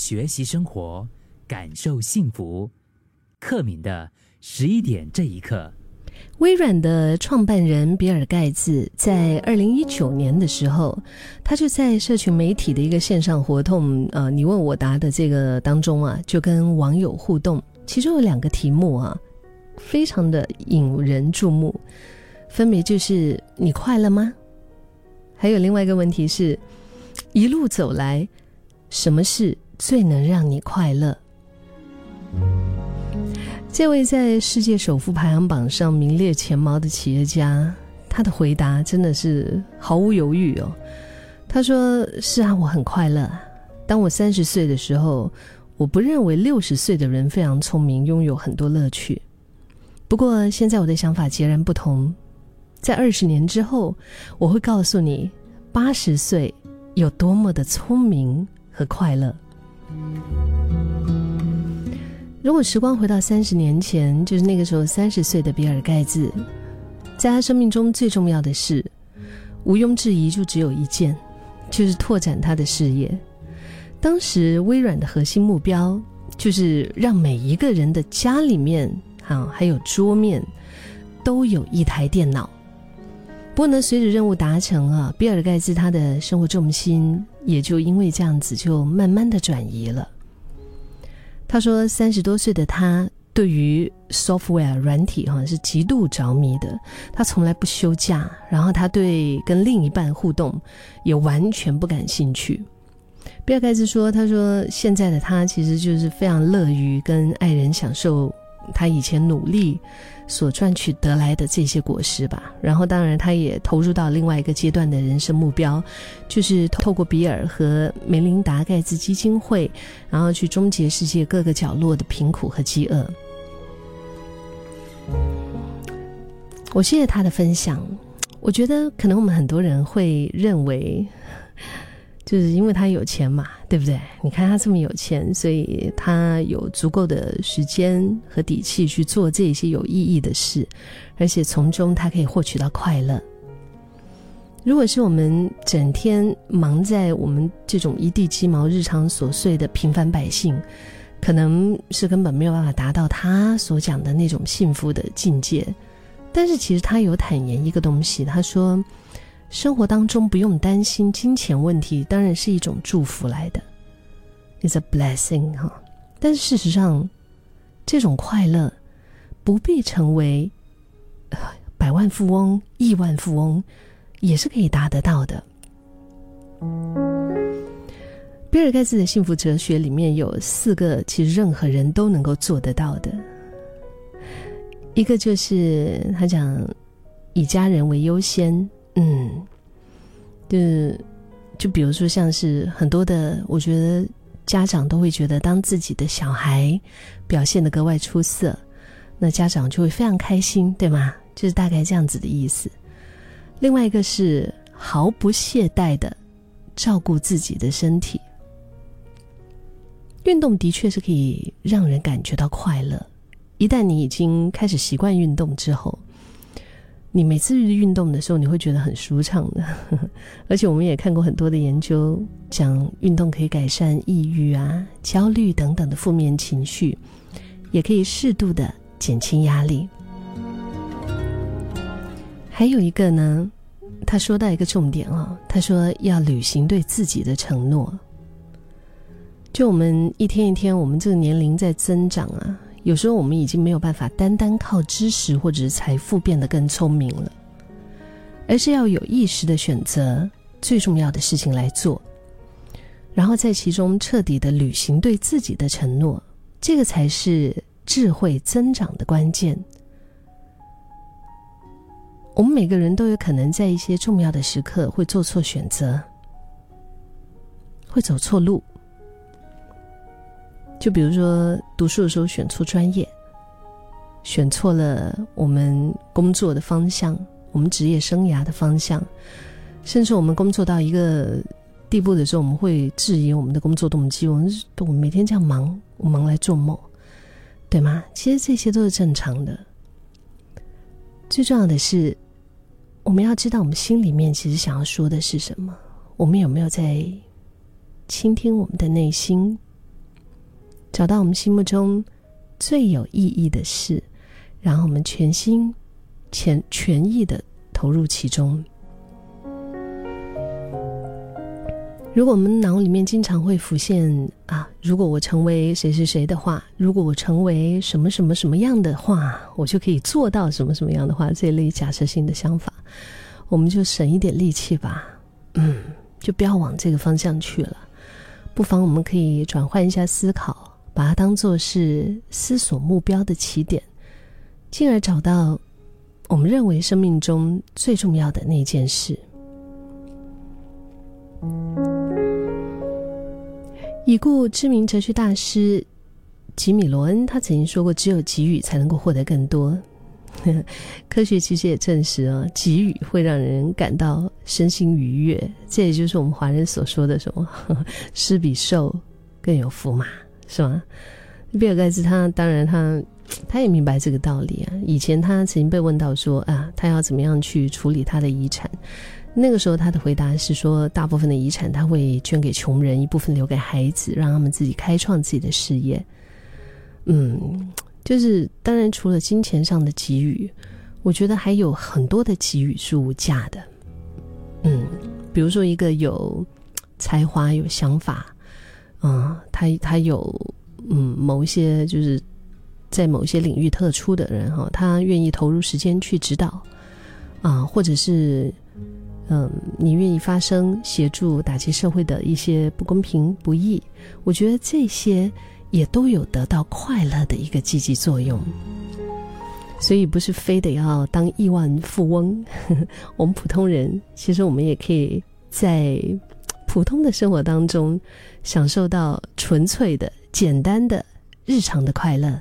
学习生活，感受幸福。克敏的十一点这一刻。微软的创办人比尔盖茨在二零一九年的时候，他就在社群媒体的一个线上活动，呃，你问我答的这个当中啊，就跟网友互动，其中有两个题目啊，非常的引人注目，分别就是你快乐吗？还有另外一个问题是，一路走来，什么事最能让你快乐？这位在世界首富排行榜上名列前茅的企业家，他的回答真的是毫无犹豫哦。他说：“是啊，我很快乐。当我三十岁的时候，我不认为六十岁的人非常聪明，拥有很多乐趣。不过现在我的想法截然不同。在二十年之后，我会告诉你，八十岁有多么的聪明和快乐。”如果时光回到三十年前，就是那个时候三十岁的比尔盖茨，在他生命中最重要的事，毋庸置疑就只有一件，就是拓展他的事业。当时微软的核心目标就是让每一个人的家里面啊，还有桌面都有一台电脑。不过呢，随着任务达成啊，比尔盖茨他的生活重心也就因为这样子就慢慢的转移了。他说：“三十多岁的他对于 software 软体哈是极度着迷的，他从来不休假。然后他对跟另一半互动也完全不感兴趣。”比尔盖茨说：“他说现在的他其实就是非常乐于跟爱人享受他以前努力。”所赚取得来的这些果实吧，然后当然他也投入到另外一个阶段的人生目标，就是透过比尔和梅琳达盖茨基金会，然后去终结世界各个角落的贫苦和饥饿。我谢谢他的分享，我觉得可能我们很多人会认为。就是因为他有钱嘛，对不对？你看他这么有钱，所以他有足够的时间和底气去做这些有意义的事，而且从中他可以获取到快乐。如果是我们整天忙在我们这种一地鸡毛、日常琐碎的平凡百姓，可能是根本没有办法达到他所讲的那种幸福的境界。但是其实他有坦言一个东西，他说。生活当中不用担心金钱问题，当然是一种祝福来的，It's a blessing 哈。但是事实上，这种快乐不必成为百万富翁、亿万富翁，也是可以达得到的。比尔盖茨的幸福哲学里面有四个，其实任何人都能够做得到的。一个就是他讲以家人为优先。嗯，就就比如说，像是很多的，我觉得家长都会觉得，当自己的小孩表现的格外出色，那家长就会非常开心，对吗？就是大概这样子的意思。另外一个是毫不懈怠的照顾自己的身体，运动的确是可以让人感觉到快乐。一旦你已经开始习惯运动之后。你每次运动的时候，你会觉得很舒畅的，而且我们也看过很多的研究，讲运动可以改善抑郁啊、焦虑等等的负面情绪，也可以适度的减轻压力。还有一个呢，他说到一个重点哦，他说要履行对自己的承诺。就我们一天一天，我们这个年龄在增长啊。有时候我们已经没有办法单单靠知识或者是财富变得更聪明了，而是要有意识的选择最重要的事情来做，然后在其中彻底的履行对自己的承诺，这个才是智慧增长的关键。我们每个人都有可能在一些重要的时刻会做错选择，会走错路。就比如说，读书的时候选错专业，选错了我们工作的方向，我们职业生涯的方向，甚至我们工作到一个地步的时候，我们会质疑我们的工作动机。我们我们每天这样忙，我忙来做梦，对吗？其实这些都是正常的。最重要的是，我们要知道我们心里面其实想要说的是什么。我们有没有在倾听我们的内心？找到我们心目中最有意义的事，然后我们全心全全意的投入其中。如果我们脑里面经常会浮现啊，如果我成为谁谁谁的话，如果我成为什么什么什么样的话，我就可以做到什么什么样的话，这一类假设性的想法，我们就省一点力气吧，嗯，就不要往这个方向去了。不妨我们可以转换一下思考，把它当做是思索目标的起点，进而找到我们认为生命中最重要的那件事。已故知名哲学大师吉米·罗恩，他曾经说过：“只有给予才能够获得更多。”科学其实也证实啊，给予会让人感到身心愉悦。这也就是我们华人所说的什么“ 施比受更有福”嘛，是吗？比尔盖茨他当然他他也明白这个道理啊。以前他曾经被问到说啊，他要怎么样去处理他的遗产？那个时候，他的回答是说，大部分的遗产他会捐给穷人，一部分留给孩子，让他们自己开创自己的事业。嗯，就是当然，除了金钱上的给予，我觉得还有很多的给予是无价的。嗯，比如说一个有才华、有想法，嗯，他他有嗯某一些就是在某些领域特殊的人哈，他愿意投入时间去指导啊，或者是。嗯，你愿意发声协助打击社会的一些不公平不义，我觉得这些也都有得到快乐的一个积极作用。所以不是非得要当亿万富翁，我们普通人其实我们也可以在普通的生活当中享受到纯粹的、简单的日常的快乐。